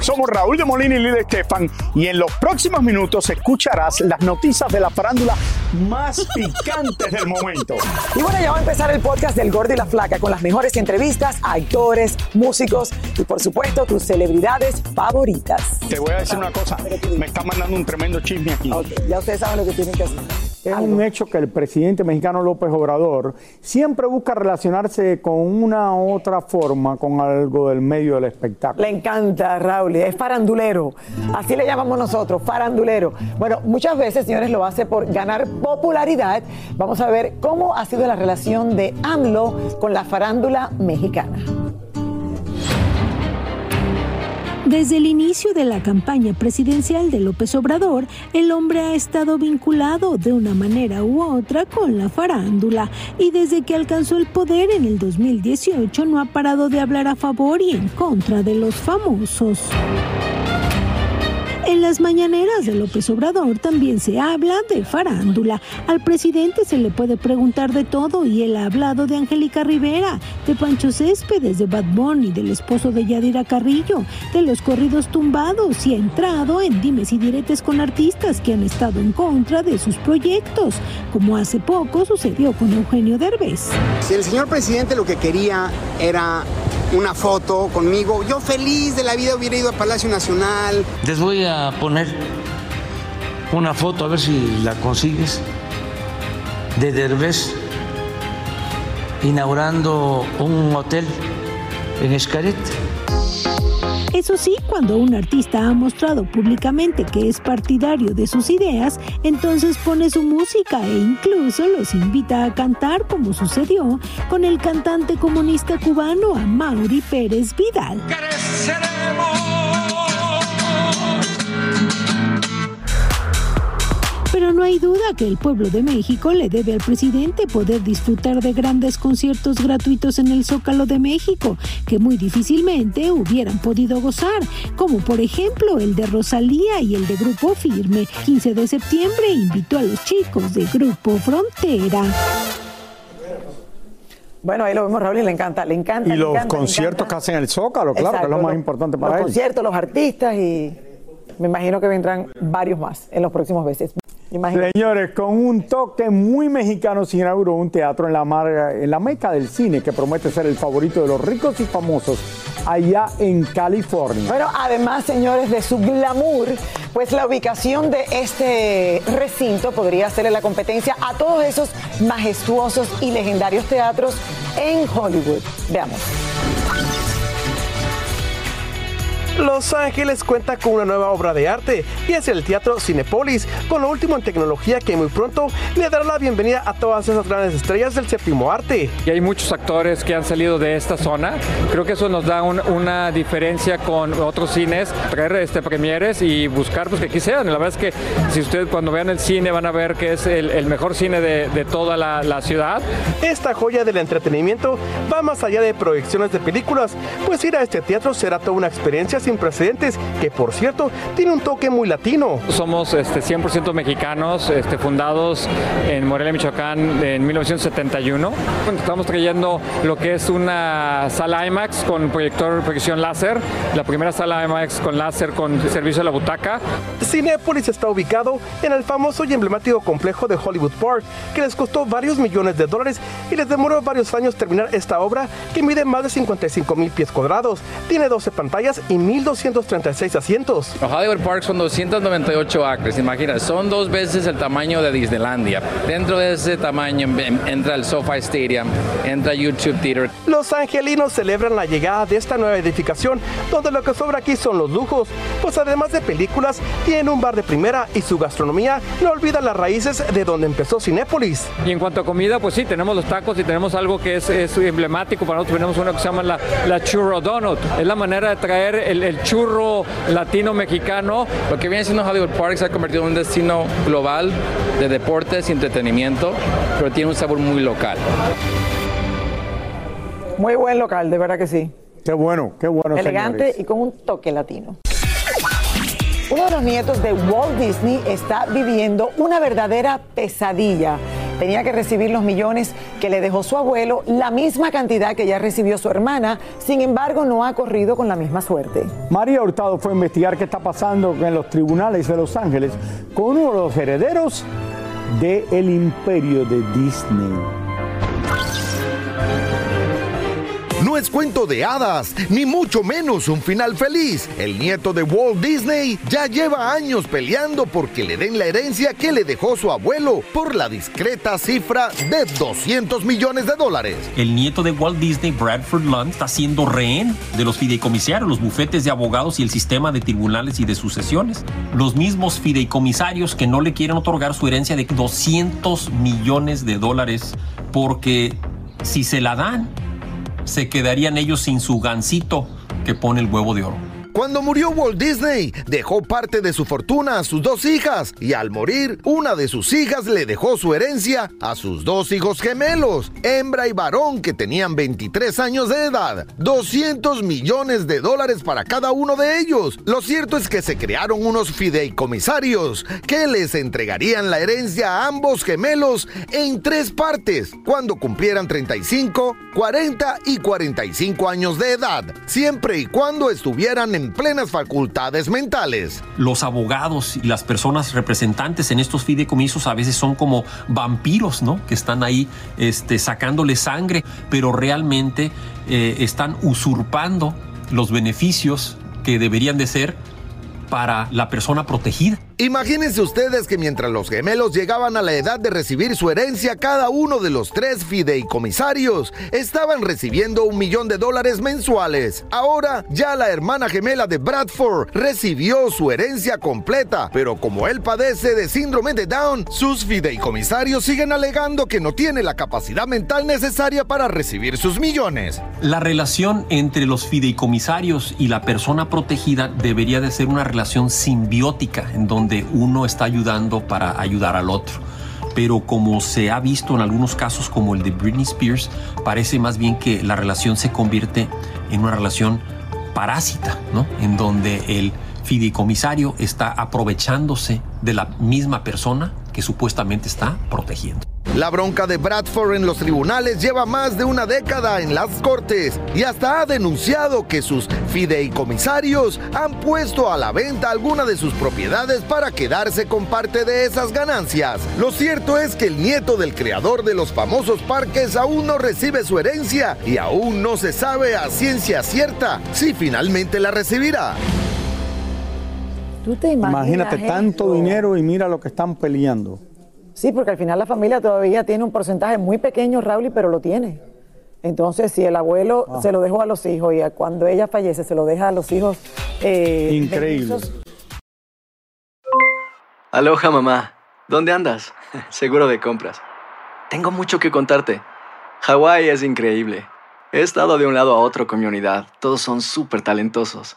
Somos Raúl de Molina y Lidia Estefan y en los próximos minutos escucharás las noticias de la farándula más picantes del momento. Y bueno, ya va a empezar el podcast del Gordo y la Flaca con las mejores entrevistas a actores, músicos y por supuesto tus celebridades favoritas. Te voy a decir una cosa, me está mandando un tremendo chisme aquí. Ya ustedes saben lo que tienen que hacer. Es un hecho que el presidente mexicano López Obrador siempre busca relacionarse con una u otra forma con algo del medio del espectáculo. Le encanta, Raúl, es farandulero. Así le llamamos nosotros, farandulero. Bueno, muchas veces, señores, lo hace por ganar popularidad. Vamos a ver cómo ha sido la relación de AMLO con la farándula mexicana. Desde el inicio de la campaña presidencial de López Obrador, el hombre ha estado vinculado de una manera u otra con la farándula y desde que alcanzó el poder en el 2018 no ha parado de hablar a favor y en contra de los famosos. Mañaneras de López Obrador también se habla de farándula. Al presidente se le puede preguntar de todo y él ha hablado de Angélica Rivera, de Pancho Céspedes, de Bad Bunny, del esposo de Yadira Carrillo, de los corridos tumbados y ha entrado en dimes y diretes con artistas que han estado en contra de sus proyectos, como hace poco sucedió con Eugenio Derbez. Si el señor presidente lo que quería era una foto conmigo, yo feliz de la vida hubiera ido a Palacio Nacional. Les voy a poner una foto, a ver si la consigues, de Derbez inaugurando un hotel en Escaret. Eso sí, cuando un artista ha mostrado públicamente que es partidario de sus ideas, entonces pone su música e incluso los invita a cantar como sucedió con el cantante comunista cubano Amaury Pérez Vidal. Pero no hay duda que el pueblo de México le debe al presidente poder disfrutar de grandes conciertos gratuitos en el Zócalo de México, que muy difícilmente hubieran podido gozar, como por ejemplo el de Rosalía y el de Grupo Firme. 15 de septiembre invitó a los chicos de Grupo Frontera. Bueno, ahí lo vemos, Raúl, y le encanta, le encanta. Y le los encanta, conciertos que hacen en el Zócalo, claro, que es lo más los- importante para Los él. conciertos, los artistas y me imagino que vendrán varios más en los próximos meses. Señores, con un toque muy mexicano se inauguró un teatro en la, mar- en la meca del cine que promete ser el favorito de los ricos y famosos allá en California. Bueno, además, señores, de su glamour, pues la ubicación de este recinto podría hacerle la competencia a todos esos majestuosos y legendarios teatros en Hollywood. Veamos. Los Ángeles cuenta con una nueva obra de arte y es el Teatro Cinepolis, con lo último en tecnología que muy pronto le dará la bienvenida a todas esas grandes estrellas del séptimo arte. Y hay muchos actores que han salido de esta zona. Creo que eso nos da un- una diferencia con otros cines, traer este premieres y buscar pues, que aquí sean. La verdad es que si ustedes cuando vean el cine van a ver que es el, el mejor cine de, de toda la, la ciudad. Esta joya del entretenimiento va más allá de proyecciones de películas, pues ir a este teatro será toda una experiencia sin precedentes, que por cierto tiene un toque muy latino. Somos este, 100% mexicanos, este, fundados en Morelia, Michoacán en 1971. Estamos trayendo lo que es una sala IMAX con proyector proyección láser, la primera sala IMAX con láser con servicio a la butaca. Cinépolis está ubicado en el famoso y emblemático complejo de Hollywood Park, que les costó varios millones de dólares y les demoró varios años terminar esta obra que mide más de 55 mil pies cuadrados, tiene 12 pantallas y 1.236 asientos. Los Hollywood Park son 298 acres, imagina, son dos veces el tamaño de Disneylandia. Dentro de ese tamaño entra el SoFi Stadium, entra YouTube Theater. Los angelinos celebran la llegada de esta nueva edificación, donde lo que sobra aquí son los lujos, pues además de películas, tienen un bar de primera y su gastronomía no olvida las raíces de donde empezó Cinépolis. Y en cuanto a comida, pues sí, tenemos los tacos y tenemos algo que es, es emblemático para nosotros. Tenemos uno que se llama la, la churro donut. Es la manera de traer el, el churro latino-mexicano. Lo que viene siendo Hollywood Park se ha convertido en un destino global de deportes y entretenimiento, pero tiene un sabor muy local. Muy buen local, de verdad que sí. Qué bueno, qué bueno. Elegante señores. y con un toque latino. Uno de los nietos de Walt Disney está viviendo una verdadera pesadilla. Tenía que recibir los millones que le dejó su abuelo, la misma cantidad que ya recibió su hermana, sin embargo no ha corrido con la misma suerte. María Hurtado fue a investigar qué está pasando en los tribunales de Los Ángeles con uno de los herederos del imperio de Disney. No es cuento de hadas, ni mucho menos un final feliz. El nieto de Walt Disney ya lleva años peleando porque le den la herencia que le dejó su abuelo por la discreta cifra de 200 millones de dólares. El nieto de Walt Disney, Bradford Lund, está siendo rehén de los fideicomisarios, los bufetes de abogados y el sistema de tribunales y de sucesiones. Los mismos fideicomisarios que no le quieren otorgar su herencia de 200 millones de dólares porque si se la dan, se quedarían ellos sin su gancito que pone el huevo de oro. Cuando murió Walt Disney, dejó parte de su fortuna a sus dos hijas y al morir, una de sus hijas le dejó su herencia a sus dos hijos gemelos, hembra y varón, que tenían 23 años de edad. 200 millones de dólares para cada uno de ellos. Lo cierto es que se crearon unos fideicomisarios que les entregarían la herencia a ambos gemelos en tres partes cuando cumplieran 35, 40 y 45 años de edad, siempre y cuando estuvieran en plenas facultades mentales. Los abogados y las personas representantes en estos fideicomisos a veces son como vampiros, ¿no? Que están ahí este, sacándole sangre, pero realmente eh, están usurpando los beneficios que deberían de ser para la persona protegida. Imagínense ustedes que mientras los gemelos llegaban a la edad de recibir su herencia, cada uno de los tres fideicomisarios estaban recibiendo un millón de dólares mensuales. Ahora ya la hermana gemela de Bradford recibió su herencia completa, pero como él padece de síndrome de Down, sus fideicomisarios siguen alegando que no tiene la capacidad mental necesaria para recibir sus millones. La relación entre los fideicomisarios y la persona protegida debería de ser una relación simbiótica, en donde uno está ayudando para ayudar al otro. Pero como se ha visto en algunos casos como el de Britney Spears, parece más bien que la relación se convierte en una relación parásita, ¿no? En donde el fideicomisario está aprovechándose de la misma persona que supuestamente está protegiendo. La bronca de Bradford en los tribunales lleva más de una década en las cortes y hasta ha denunciado que sus fideicomisarios han puesto a la venta alguna de sus propiedades para quedarse con parte de esas ganancias. Lo cierto es que el nieto del creador de los famosos parques aún no recibe su herencia y aún no se sabe a ciencia cierta si finalmente la recibirá. ¿Tú te imaginas Imagínate tanto dinero y mira lo que están peleando. Sí, porque al final la familia todavía tiene un porcentaje muy pequeño, Raúl, pero lo tiene. Entonces, si el abuelo Ah. se lo dejó a los hijos y a- cuando ella fallece se lo deja a los hijos. eh, Increíble. Aloha mamá, ¿dónde andas? Seguro de compras. Tengo mucho que contarte. Hawái es increíble. He estado de un lado a otro con mi unidad. Todos son súper talentosos.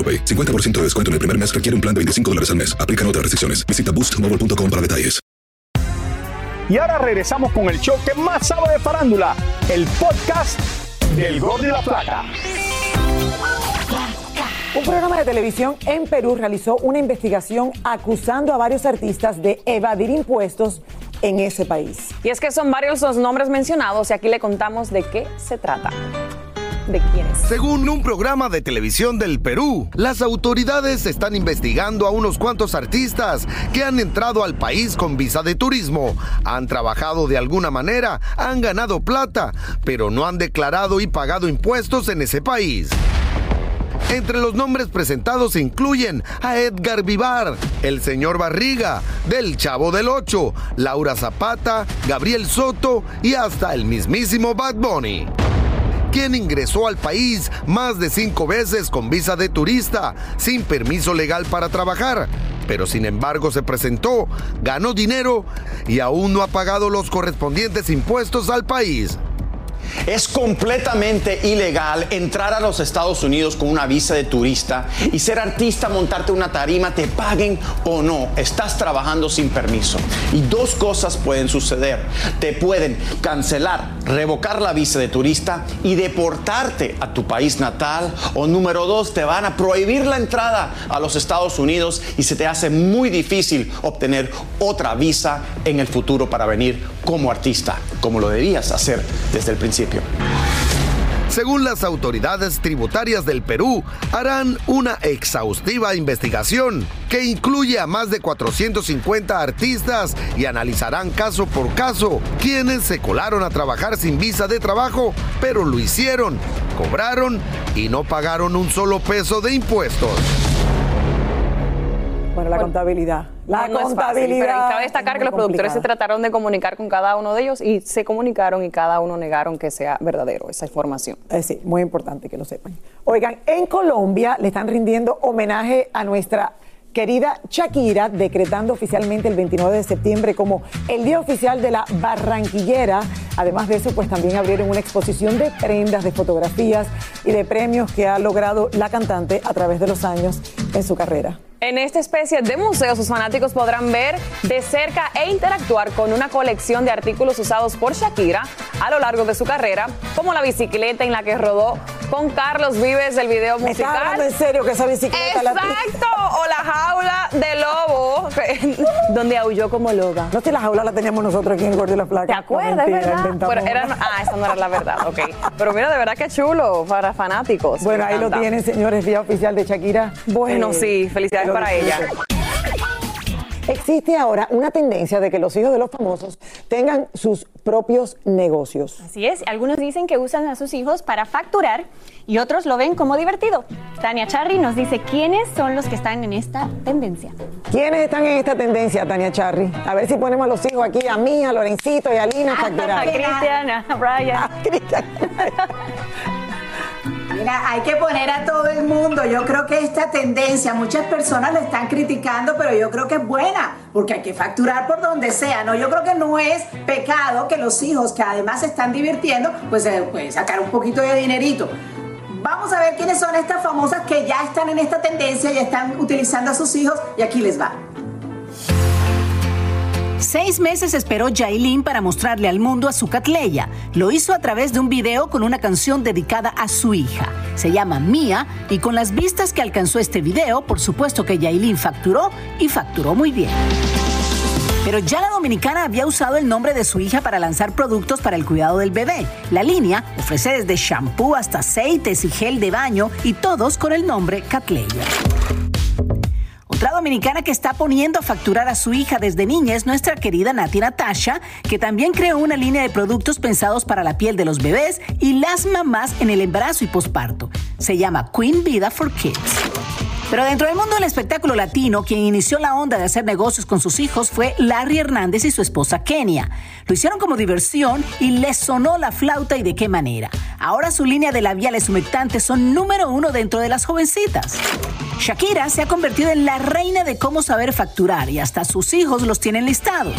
AroPay. 50% de descuento en el primer mes requiere un plan de 25 dólares al mes. Aplican otras restricciones. Visita boostmobile.com para detalles. Y ahora regresamos con el show que más sabe de farándula, el podcast del Gol de la Plata. Un programa de televisión en Perú realizó una investigación acusando a varios artistas de evadir impuestos en ese país. Y es que son varios los nombres mencionados y aquí le contamos de qué se trata. ¿De? Según un programa de televisión del Perú, las autoridades están investigando a unos cuantos artistas que han entrado al país con visa de turismo, han trabajado de alguna manera, han ganado plata, pero no han declarado y pagado impuestos en ese país. Entre los nombres presentados se incluyen a Edgar Vivar, el señor Barriga, del Chavo del Ocho, Laura Zapata, Gabriel Soto y hasta el mismísimo Bad Bunny quien ingresó al país más de cinco veces con visa de turista, sin permiso legal para trabajar. Pero sin embargo se presentó, ganó dinero y aún no ha pagado los correspondientes impuestos al país. Es completamente ilegal entrar a los Estados Unidos con una visa de turista y ser artista, montarte una tarima, te paguen o no. Estás trabajando sin permiso. Y dos cosas pueden suceder. Te pueden cancelar, revocar la visa de turista y deportarte a tu país natal. O número dos, te van a prohibir la entrada a los Estados Unidos y se te hace muy difícil obtener otra visa en el futuro para venir como artista, como lo debías hacer desde el principio. Según las autoridades tributarias del Perú, harán una exhaustiva investigación que incluye a más de 450 artistas y analizarán caso por caso quienes se colaron a trabajar sin visa de trabajo, pero lo hicieron, cobraron y no pagaron un solo peso de impuestos. Bueno, la contabilidad. La No, no es fácil, contabilidad. pero cabe destacar es que los productores se trataron de comunicar con cada uno de ellos y se comunicaron y cada uno negaron que sea verdadero esa información. Eh, sí, muy importante que lo sepan. Oigan, en Colombia le están rindiendo homenaje a nuestra querida Shakira, decretando oficialmente el 29 de septiembre como el día oficial de la barranquillera. Además de eso, pues también abrieron una exposición de prendas, de fotografías y de premios que ha logrado la cantante a través de los años en su carrera. En esta especie de museo, sus fanáticos podrán ver de cerca e interactuar con una colección de artículos usados por Shakira a lo largo de su carrera, como la bicicleta en la que rodó con Carlos Vives del video ¿Me estás musical. en serio que esa bicicleta la- Exacto, o la jaula de lobo, donde aulló como loba. No sé, la jaula la teníamos nosotros aquí en Gordo y la Placa. ¿Te acuerdas, No, mentira, verdad? Pero era, ah, esa no era la verdad, ok. Pero mira, de verdad que chulo para fanáticos. Bueno, ahí lo tienen, señores, vía oficial de Shakira. Bueno, Eh, sí, felicidades para ella. Existe ahora una tendencia de que los hijos de los famosos tengan sus propios negocios. Así es, algunos dicen que usan a sus hijos para facturar y otros lo ven como divertido. Tania Charry nos dice quiénes son los que están en esta tendencia. ¿Quiénes están en esta tendencia, Tania Charry? A ver si ponemos a los hijos aquí, a mí, a Lorencito y a Lina a facturar. A Cristian, a Brian. Mira, hay que poner a todo el mundo. Yo creo que esta tendencia, muchas personas la están criticando, pero yo creo que es buena, porque hay que facturar por donde sea, ¿no? Yo creo que no es pecado que los hijos, que además se están divirtiendo, pues eh, pues, sacar un poquito de dinerito. Vamos a ver quiénes son estas famosas que ya están en esta tendencia, ya están utilizando a sus hijos, y aquí les va. Seis meses esperó Yailin para mostrarle al mundo a su Catleya. Lo hizo a través de un video con una canción dedicada a su hija. Se llama Mía y con las vistas que alcanzó este video, por supuesto que Yailin facturó y facturó muy bien. Pero ya la dominicana había usado el nombre de su hija para lanzar productos para el cuidado del bebé. La línea ofrece desde shampoo hasta aceites y gel de baño y todos con el nombre Catleya. Otra dominicana que está poniendo a facturar a su hija desde niña es nuestra querida Nati Natasha, que también creó una línea de productos pensados para la piel de los bebés y las mamás en el embarazo y posparto. Se llama Queen Vida for Kids. Pero dentro del mundo del espectáculo latino, quien inició la onda de hacer negocios con sus hijos fue Larry Hernández y su esposa Kenia. Lo hicieron como diversión y les sonó la flauta y de qué manera. Ahora su línea de labiales humectantes son número uno dentro de las jovencitas. Shakira se ha convertido en la reina de cómo saber facturar y hasta sus hijos los tienen listados.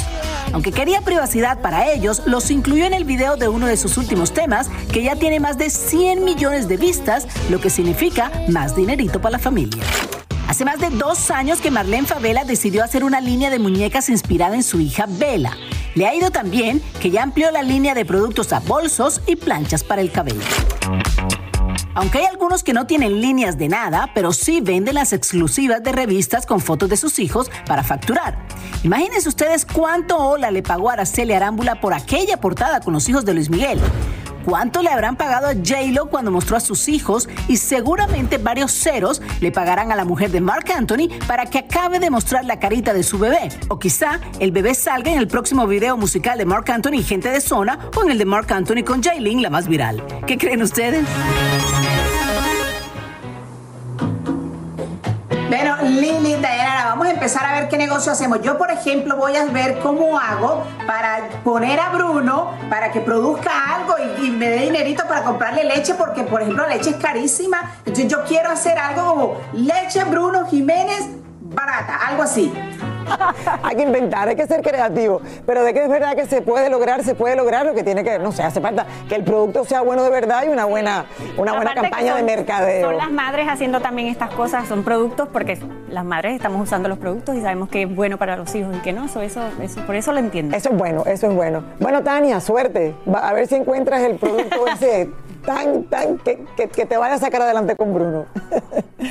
Aunque quería privacidad para ellos, los incluyó en el video de uno de sus últimos temas, que ya tiene más de 100 millones de vistas, lo que significa más dinerito para la familia. Hace más de dos años que Marlene Favela decidió hacer una línea de muñecas inspirada en su hija Bella. Le ha ido tan bien que ya amplió la línea de productos a bolsos y planchas para el cabello. Aunque hay algunos que no tienen líneas de nada, pero sí venden las exclusivas de revistas con fotos de sus hijos para facturar. Imagínense ustedes cuánto Ola le pagó a Araceli Arámbula por aquella portada con los hijos de Luis Miguel. ¿Cuánto le habrán pagado a J-Lo cuando mostró a sus hijos? Y seguramente varios ceros le pagarán a la mujer de Mark Anthony para que acabe de mostrar la carita de su bebé. O quizá el bebé salga en el próximo video musical de Mark Anthony y gente de zona o en el de Mark Anthony con Jaylin, la más viral. ¿Qué creen ustedes? Empezar a ver qué negocio hacemos. Yo, por ejemplo, voy a ver cómo hago para poner a Bruno para que produzca algo y, y me dé dinerito para comprarle leche, porque, por ejemplo, la leche es carísima. Entonces, yo quiero hacer algo como leche Bruno Jiménez barata, algo así. hay que inventar, hay que ser creativo. Pero de que es verdad que se puede lograr, se puede lograr lo que tiene que, no sé, hace falta que el producto sea bueno de verdad y una buena, una buena Aparte campaña de mercadeo. Son las madres haciendo también estas cosas, son productos, porque las madres estamos usando los productos y sabemos que es bueno para los hijos y que no, eso, eso, eso por eso lo entiendo. Eso es bueno, eso es bueno. Bueno, Tania, suerte. Va- a ver si encuentras el producto ese tan, tan, que, que- que te vaya a sacar adelante con Bruno.